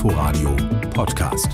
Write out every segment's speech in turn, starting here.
Inforadio Podcast.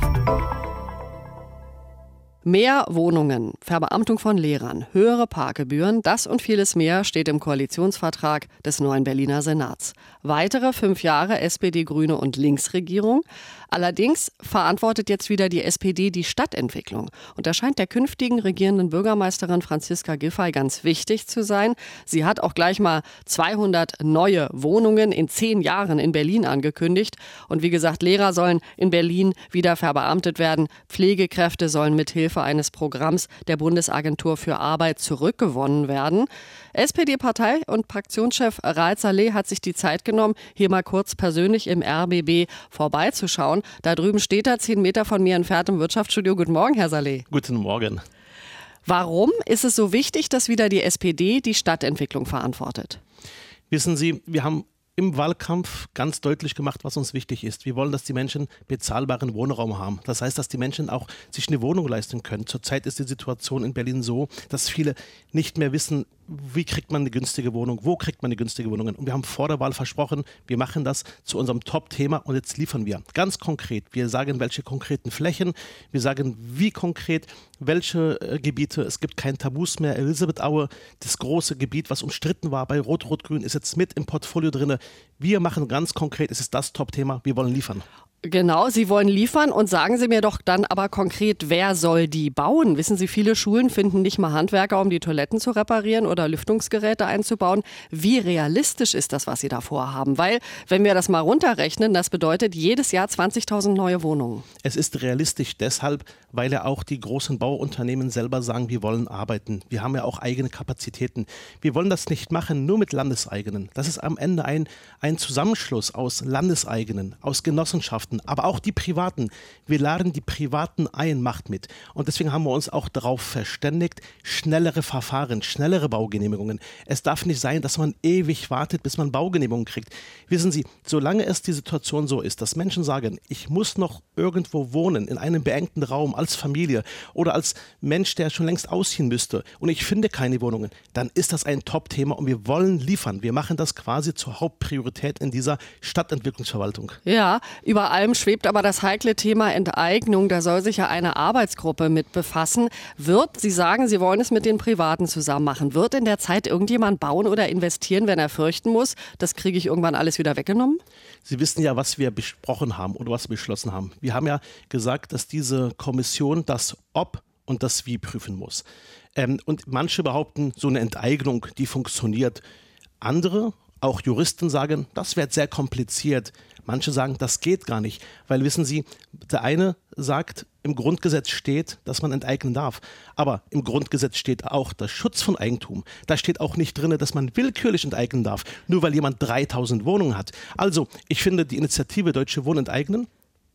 Mehr Wohnungen, Verbeamtung von Lehrern, höhere Parkgebühren, das und vieles mehr steht im Koalitionsvertrag des neuen Berliner Senats. Weitere fünf Jahre SPD, Grüne und Linksregierung. Allerdings verantwortet jetzt wieder die SPD die Stadtentwicklung. Und das scheint der künftigen regierenden Bürgermeisterin Franziska Giffey ganz wichtig zu sein. Sie hat auch gleich mal 200 neue Wohnungen in zehn Jahren in Berlin angekündigt. Und wie gesagt, Lehrer sollen in Berlin wieder verbeamtet werden. Pflegekräfte sollen mithilfe Hilfe eines Programms der Bundesagentur für Arbeit zurückgewonnen werden. SPD-Partei und Fraktionschef Raed Saleh hat sich die Zeit genommen, hier mal kurz persönlich im RBB vorbeizuschauen. Da drüben steht er, zehn Meter von mir entfernt im Wirtschaftsstudio. Guten Morgen, Herr Saleh. Guten Morgen. Warum ist es so wichtig, dass wieder die SPD die Stadtentwicklung verantwortet? Wissen Sie, wir haben im Wahlkampf ganz deutlich gemacht, was uns wichtig ist. Wir wollen, dass die Menschen bezahlbaren Wohnraum haben. Das heißt, dass die Menschen auch sich eine Wohnung leisten können. Zurzeit ist die Situation in Berlin so, dass viele nicht mehr wissen, wie kriegt man eine günstige Wohnung, wo kriegt man eine günstige Wohnung. Und wir haben vor der Wahl versprochen, wir machen das zu unserem Top-Thema und jetzt liefern wir. Ganz konkret, wir sagen, welche konkreten Flächen, wir sagen, wie konkret, welche äh, Gebiete, es gibt kein Tabus mehr. Elisabeth Aue, das große Gebiet, was umstritten war bei Rot-Rot-Grün, ist jetzt mit im Portfolio drin. Wir machen ganz konkret, es ist das Top-Thema, wir wollen liefern. Genau, Sie wollen liefern und sagen Sie mir doch dann aber konkret, wer soll die bauen? Wissen Sie, viele Schulen finden nicht mal Handwerker, um die Toiletten zu reparieren oder Lüftungsgeräte einzubauen. Wie realistisch ist das, was Sie da vorhaben? Weil, wenn wir das mal runterrechnen, das bedeutet jedes Jahr 20.000 neue Wohnungen. Es ist realistisch deshalb, weil ja auch die großen Bauunternehmen selber sagen, wir wollen arbeiten. Wir haben ja auch eigene Kapazitäten. Wir wollen das nicht machen nur mit Landeseigenen. Das ist am Ende ein, ein Zusammenschluss aus Landeseigenen, aus Genossenschaften Privaten, aber auch die Privaten. Wir laden die Privaten ein, macht mit. Und deswegen haben wir uns auch darauf verständigt, schnellere Verfahren, schnellere Baugenehmigungen. Es darf nicht sein, dass man ewig wartet, bis man Baugenehmigungen kriegt. Wissen Sie, solange es die Situation so ist, dass Menschen sagen, ich muss noch irgendwo wohnen, in einem beengten Raum, als Familie oder als Mensch, der schon längst ausziehen müsste und ich finde keine Wohnungen, dann ist das ein Top-Thema und wir wollen liefern. Wir machen das quasi zur Hauptpriorität in dieser Stadtentwicklungsverwaltung. Ja, überall allem schwebt aber das heikle Thema Enteignung. Da soll sich ja eine Arbeitsgruppe mit befassen. Wird, Sie sagen, Sie wollen es mit den Privaten zusammen machen, wird in der Zeit irgendjemand bauen oder investieren, wenn er fürchten muss, das kriege ich irgendwann alles wieder weggenommen? Sie wissen ja, was wir besprochen haben oder was wir beschlossen haben. Wir haben ja gesagt, dass diese Kommission das Ob und das Wie prüfen muss. Ähm, und manche behaupten, so eine Enteignung, die funktioniert. Andere, auch Juristen sagen, das wird sehr kompliziert. Manche sagen, das geht gar nicht, weil wissen Sie, der eine sagt, im Grundgesetz steht, dass man enteignen darf. Aber im Grundgesetz steht auch der Schutz von Eigentum. Da steht auch nicht drin, dass man willkürlich enteignen darf, nur weil jemand 3000 Wohnungen hat. Also, ich finde die Initiative Deutsche Wohnen enteignen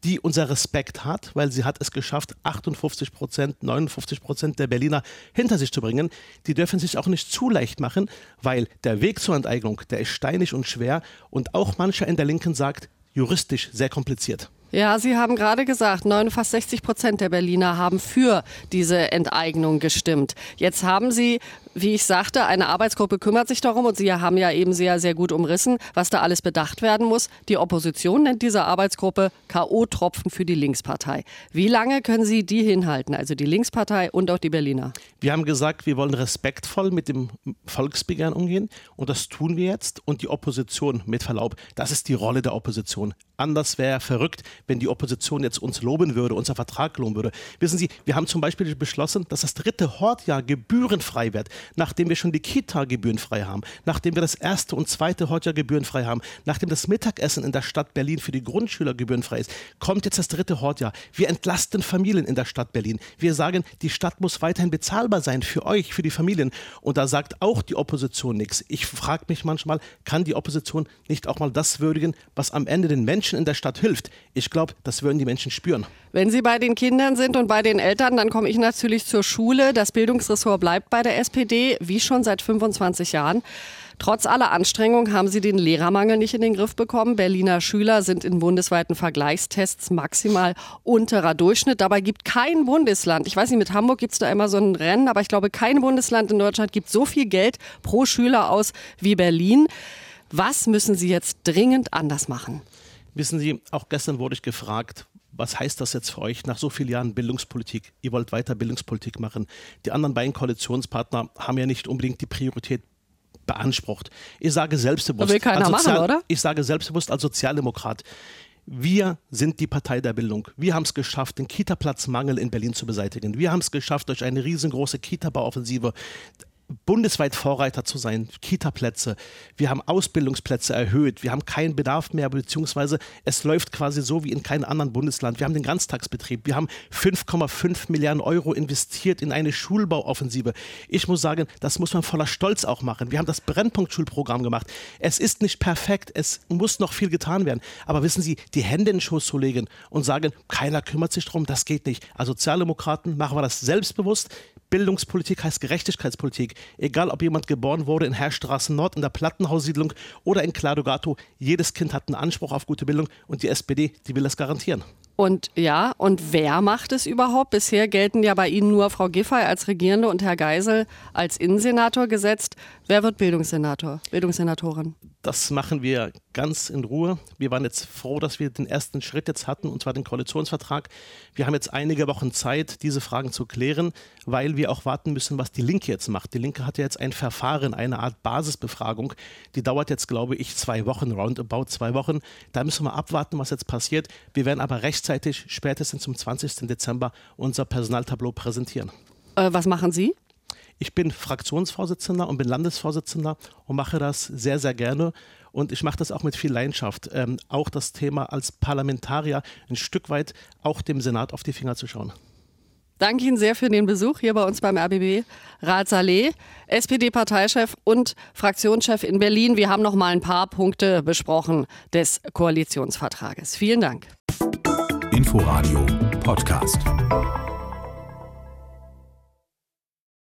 die unser Respekt hat, weil sie hat es geschafft, 58 Prozent, 59 Prozent der Berliner hinter sich zu bringen. Die dürfen sich auch nicht zu leicht machen, weil der Weg zur Enteignung, der ist steinig und schwer und auch mancher in der Linken sagt, juristisch sehr kompliziert. Ja, Sie haben gerade gesagt, neun, fast 60 Prozent der Berliner haben für diese Enteignung gestimmt. Jetzt haben Sie wie ich sagte, eine Arbeitsgruppe kümmert sich darum und Sie haben ja eben sehr, sehr gut umrissen, was da alles bedacht werden muss. Die Opposition nennt diese Arbeitsgruppe K.O.-Tropfen für die Linkspartei. Wie lange können Sie die hinhalten, also die Linkspartei und auch die Berliner? Wir haben gesagt, wir wollen respektvoll mit dem Volksbegehren umgehen und das tun wir jetzt. Und die Opposition, mit Verlaub, das ist die Rolle der Opposition. Anders wäre verrückt, wenn die Opposition jetzt uns loben würde, unser Vertrag loben würde. Wissen Sie, wir haben zum Beispiel beschlossen, dass das dritte Hortjahr gebührenfrei wird nachdem wir schon die Kita gebührenfrei haben, nachdem wir das erste und zweite Hortjahr gebührenfrei haben, nachdem das Mittagessen in der Stadt Berlin für die Grundschüler gebührenfrei ist, kommt jetzt das dritte Hortjahr. Wir entlasten Familien in der Stadt Berlin. Wir sagen, die Stadt muss weiterhin bezahlbar sein für euch, für die Familien. Und da sagt auch die Opposition nichts. Ich frage mich manchmal, kann die Opposition nicht auch mal das würdigen, was am Ende den Menschen in der Stadt hilft? Ich glaube, das würden die Menschen spüren. Wenn Sie bei den Kindern sind und bei den Eltern, dann komme ich natürlich zur Schule. Das Bildungsressort bleibt bei der SPD, wie schon seit 25 Jahren. Trotz aller Anstrengungen haben sie den Lehrermangel nicht in den Griff bekommen. Berliner Schüler sind in bundesweiten Vergleichstests maximal unterer Durchschnitt. Dabei gibt kein Bundesland, ich weiß nicht, mit Hamburg gibt es da immer so ein Rennen, aber ich glaube, kein Bundesland in Deutschland gibt so viel Geld pro Schüler aus wie Berlin. Was müssen Sie jetzt dringend anders machen? Wissen Sie, auch gestern wurde ich gefragt, was heißt das jetzt für euch nach so vielen Jahren Bildungspolitik? Ihr wollt weiter Bildungspolitik machen. Die anderen beiden Koalitionspartner haben ja nicht unbedingt die Priorität beansprucht. Ich sage selbstbewusst. will keiner als machen, oder? Ich sage selbstbewusst als Sozialdemokrat. Wir sind die Partei der Bildung. Wir haben es geschafft, den Kita-Platzmangel in Berlin zu beseitigen. Wir haben es geschafft, durch eine riesengroße Kita-Bauoffensive bundesweit Vorreiter zu sein, Kita-Plätze. Wir haben Ausbildungsplätze erhöht. Wir haben keinen Bedarf mehr, beziehungsweise es läuft quasi so wie in keinem anderen Bundesland. Wir haben den Ganztagsbetrieb. Wir haben 5,5 Milliarden Euro investiert in eine Schulbauoffensive. Ich muss sagen, das muss man voller Stolz auch machen. Wir haben das Brennpunktschulprogramm gemacht. Es ist nicht perfekt. Es muss noch viel getan werden. Aber wissen Sie, die Hände in den Schoß zu legen und sagen, keiner kümmert sich darum, das geht nicht. Als Sozialdemokraten machen wir das selbstbewusst. Bildungspolitik heißt Gerechtigkeitspolitik. Egal, ob jemand geboren wurde in Herrstraße Nord in der Plattenhaussiedlung oder in Cladogato, jedes Kind hat einen Anspruch auf gute Bildung und die SPD, die will das garantieren. Und ja, und wer macht es überhaupt? Bisher gelten ja bei Ihnen nur Frau Giffey als Regierende und Herr Geisel als Innensenator gesetzt. Wer wird Bildungssenator, Bildungssenatorin? Das machen wir ganz in Ruhe. Wir waren jetzt froh, dass wir den ersten Schritt jetzt hatten, und zwar den Koalitionsvertrag. Wir haben jetzt einige Wochen Zeit, diese Fragen zu klären, weil wir auch warten müssen, was die Linke jetzt macht. Die Linke hat ja jetzt ein Verfahren, eine Art Basisbefragung. Die dauert jetzt, glaube ich, zwei Wochen, roundabout zwei Wochen. Da müssen wir abwarten, was jetzt passiert. Wir werden aber rechtzeitig, spätestens zum 20. Dezember, unser Personaltableau präsentieren. Äh, was machen Sie? Ich bin Fraktionsvorsitzender und bin Landesvorsitzender und mache das sehr, sehr gerne. Und ich mache das auch mit viel Leidenschaft. Ähm, auch das Thema als Parlamentarier ein Stück weit auch dem Senat auf die Finger zu schauen. Danke Ihnen sehr für den Besuch hier bei uns beim RBB. Rat Saleh, SPD-Parteichef und Fraktionschef in Berlin. Wir haben noch mal ein paar Punkte besprochen des Koalitionsvertrages. Vielen Dank. Inforadio Podcast.